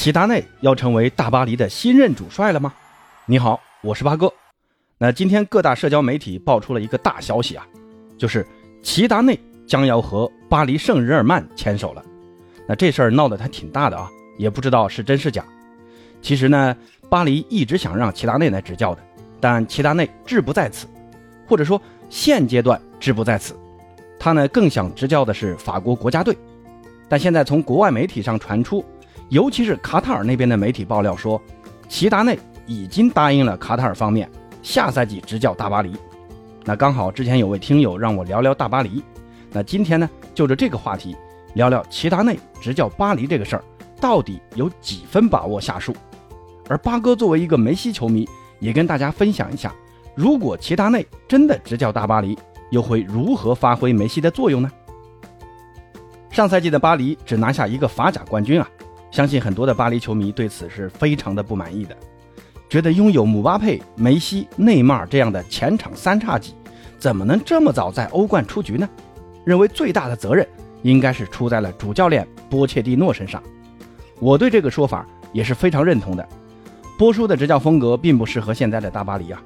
齐达内要成为大巴黎的新任主帅了吗？你好，我是八哥。那今天各大社交媒体爆出了一个大消息啊，就是齐达内将要和巴黎圣日耳曼牵手了。那这事儿闹得还挺大的啊，也不知道是真是假。其实呢，巴黎一直想让齐达内来执教的，但齐达内志不在此，或者说现阶段志不在此。他呢更想执教的是法国国家队，但现在从国外媒体上传出。尤其是卡塔尔那边的媒体爆料说，齐达内已经答应了卡塔尔方面下赛季执教大巴黎。那刚好之前有位听友让我聊聊大巴黎，那今天呢就着这个话题聊聊齐达内执教巴黎这个事儿到底有几分把握下树。而八哥作为一个梅西球迷，也跟大家分享一下，如果齐达内真的执教大巴黎，又会如何发挥梅西的作用呢？上赛季的巴黎只拿下一个法甲冠军啊。相信很多的巴黎球迷对此是非常的不满意的，觉得拥有姆巴佩、梅西、内马尔这样的前场三叉戟，怎么能这么早在欧冠出局呢？认为最大的责任应该是出在了主教练波切蒂诺身上。我对这个说法也是非常认同的。波叔的执教风格并不适合现在的大巴黎啊，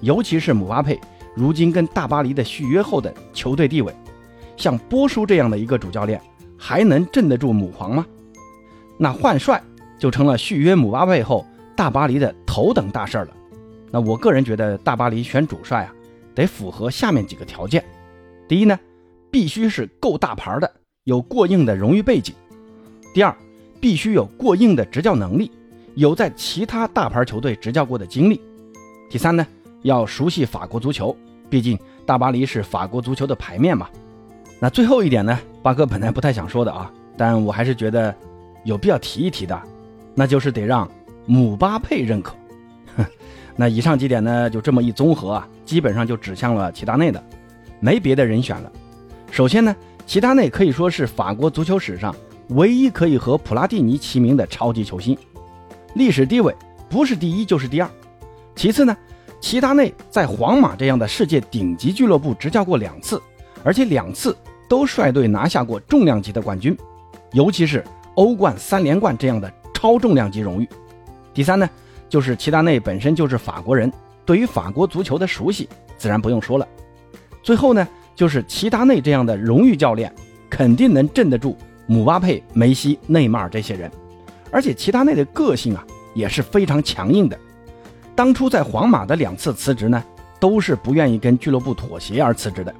尤其是姆巴佩如今跟大巴黎的续约后的球队地位，像波叔这样的一个主教练，还能镇得住母皇吗？那换帅就成了续约姆巴佩后大巴黎的头等大事了。那我个人觉得，大巴黎选主帅啊，得符合下面几个条件：第一呢，必须是够大牌的，有过硬的荣誉背景；第二，必须有过硬的执教能力，有在其他大牌球队执教过的经历；第三呢，要熟悉法国足球，毕竟大巴黎是法国足球的牌面嘛。那最后一点呢，八哥本来不太想说的啊，但我还是觉得。有必要提一提的，那就是得让姆巴佩认可。那以上几点呢，就这么一综合啊，基本上就指向了齐达内的，没别的人选了。首先呢，齐达内可以说是法国足球史上唯一可以和普拉蒂尼齐名的超级球星，历史地位不是第一就是第二。其次呢，齐达内在皇马这样的世界顶级俱乐部执教过两次，而且两次都率队拿下过重量级的冠军，尤其是。欧冠三连冠这样的超重量级荣誉。第三呢，就是齐达内本身就是法国人，对于法国足球的熟悉自然不用说了。最后呢，就是齐达内这样的荣誉教练，肯定能镇得住姆巴佩、梅西、内马尔这些人。而且齐达内的个性啊也是非常强硬的。当初在皇马的两次辞职呢，都是不愿意跟俱乐部妥协而辞职的。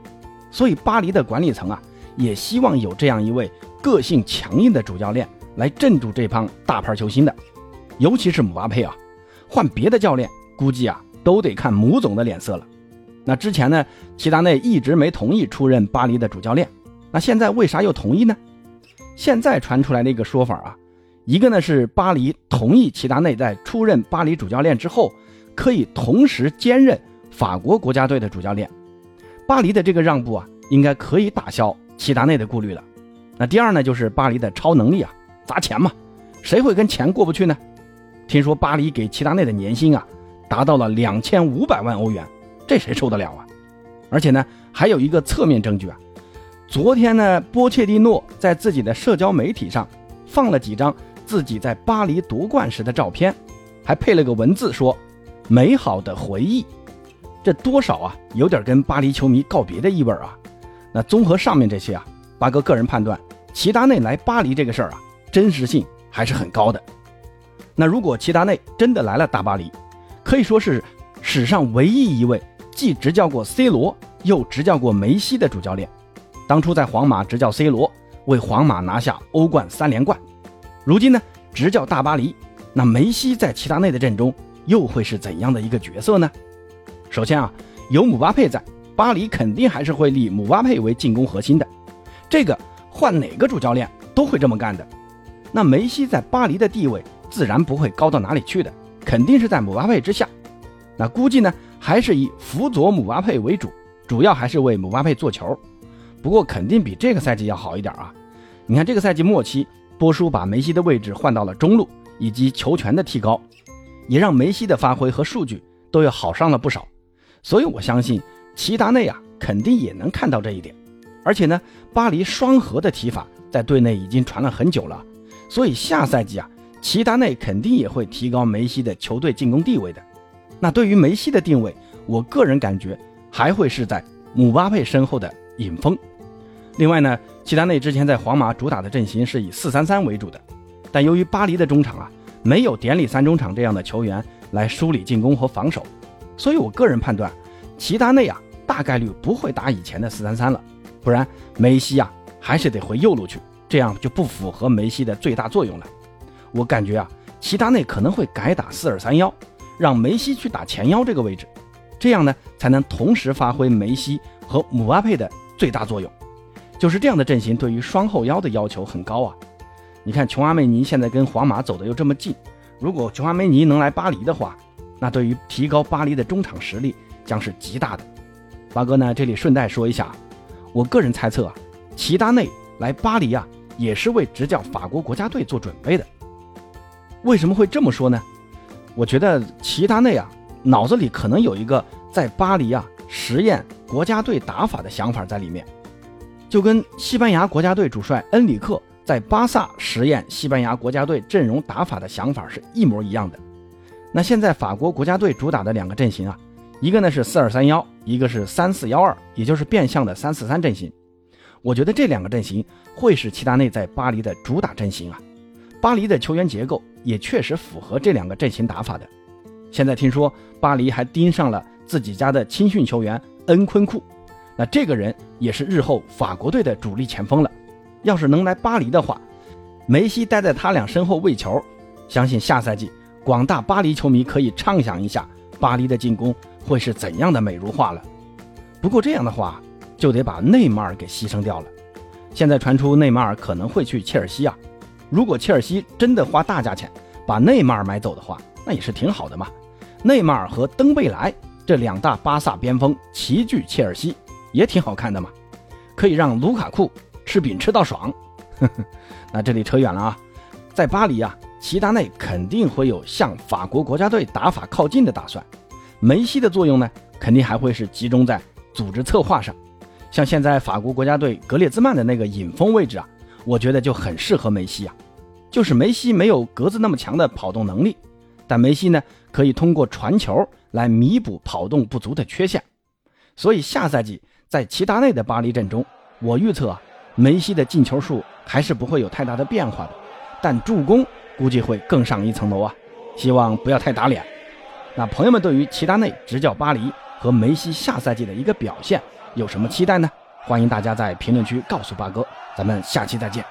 所以巴黎的管理层啊，也希望有这样一位。个性强硬的主教练来镇住这帮大牌球星的，尤其是姆巴佩啊，换别的教练估计啊都得看姆总的脸色了。那之前呢，齐达内一直没同意出任巴黎的主教练，那现在为啥又同意呢？现在传出来的一个说法啊，一个呢是巴黎同意齐达内在出任巴黎主教练之后，可以同时兼任法国国家队的主教练。巴黎的这个让步啊，应该可以打消齐达内的顾虑了。那第二呢，就是巴黎的超能力啊，砸钱嘛，谁会跟钱过不去呢？听说巴黎给齐达内的年薪啊，达到了两千五百万欧元，这谁受得了啊？而且呢，还有一个侧面证据啊，昨天呢，波切蒂诺在自己的社交媒体上放了几张自己在巴黎夺冠时的照片，还配了个文字说“美好的回忆”，这多少啊，有点跟巴黎球迷告别的意味啊。那综合上面这些啊，八哥个人判断。齐达内来巴黎这个事儿啊，真实性还是很高的。那如果齐达内真的来了大巴黎，可以说是史上唯一一位既执教过 C 罗又执教过梅西的主教练。当初在皇马执教 C 罗，为皇马拿下欧冠三连冠。如今呢，执教大巴黎，那梅西在齐达内的阵中又会是怎样的一个角色呢？首先啊，有姆巴佩在，巴黎肯定还是会立姆巴佩为进攻核心的。这个。换哪个主教练都会这么干的。那梅西在巴黎的地位自然不会高到哪里去的，肯定是在姆巴佩之下。那估计呢，还是以辅佐姆巴佩为主，主要还是为姆巴佩做球。不过肯定比这个赛季要好一点啊。你看这个赛季末期，波叔把梅西的位置换到了中路，以及球权的提高，也让梅西的发挥和数据都要好上了不少。所以我相信齐达内啊，肯定也能看到这一点。而且呢，巴黎双核的提法在队内已经传了很久了，所以下赛季啊，齐达内肯定也会提高梅西的球队进攻地位的。那对于梅西的定位，我个人感觉还会是在姆巴佩身后的影锋。另外呢，齐达内之前在皇马主打的阵型是以四三三为主的，但由于巴黎的中场啊没有典礼三中场这样的球员来梳理进攻和防守，所以我个人判断，齐达内啊大概率不会打以前的四三三了，不然梅西啊还是得回右路去，这样就不符合梅西的最大作用了。我感觉啊，齐达内可能会改打四二三幺。让梅西去打前腰这个位置，这样呢才能同时发挥梅西和姆巴佩的最大作用。就是这样的阵型，对于双后腰的要求很高啊。你看，琼阿梅尼现在跟皇马走的又这么近，如果琼阿梅尼能来巴黎的话，那对于提高巴黎的中场实力将是极大的。八哥呢，这里顺带说一下，我个人猜测啊，齐达内来巴黎啊，也是为执教法国国家队做准备的。为什么会这么说呢？我觉得齐达内啊，脑子里可能有一个在巴黎啊实验国家队打法的想法在里面，就跟西班牙国家队主帅恩里克在巴萨实验西班牙国家队阵容打法的想法是一模一样的。那现在法国国家队主打的两个阵型啊，一个呢是四二三幺，一个是三四幺二，也就是变相的三四三阵型。我觉得这两个阵型会是齐达内在巴黎的主打阵型啊。巴黎的球员结构也确实符合这两个阵型打法的。现在听说巴黎还盯上了自己家的青训球员恩昆库，那这个人也是日后法国队的主力前锋了。要是能来巴黎的话，梅西待在他俩身后喂球，相信下赛季广大巴黎球迷可以畅想一下巴黎的进攻会是怎样的美如画了。不过这样的话就得把内马尔给牺牲掉了。现在传出内马尔可能会去切尔西啊。如果切尔西真的花大价钱把内马尔买走的话，那也是挺好的嘛。内马尔和登贝莱这两大巴萨边锋齐聚切尔西，也挺好看的嘛，可以让卢卡库吃饼吃到爽。那这里扯远了啊，在巴黎啊，齐达内肯定会有向法国国家队打法靠近的打算。梅西的作用呢，肯定还会是集中在组织策划上。像现在法国国家队格列兹曼的那个引锋位置啊。我觉得就很适合梅西啊，就是梅西没有格子那么强的跑动能力，但梅西呢可以通过传球来弥补跑动不足的缺陷，所以下赛季在齐达内的巴黎阵中，我预测啊，梅西的进球数还是不会有太大的变化的，但助攻估计会更上一层楼啊，希望不要太打脸。那朋友们对于齐达内执教巴黎和梅西下赛季的一个表现有什么期待呢？欢迎大家在评论区告诉八哥。咱们下期再见。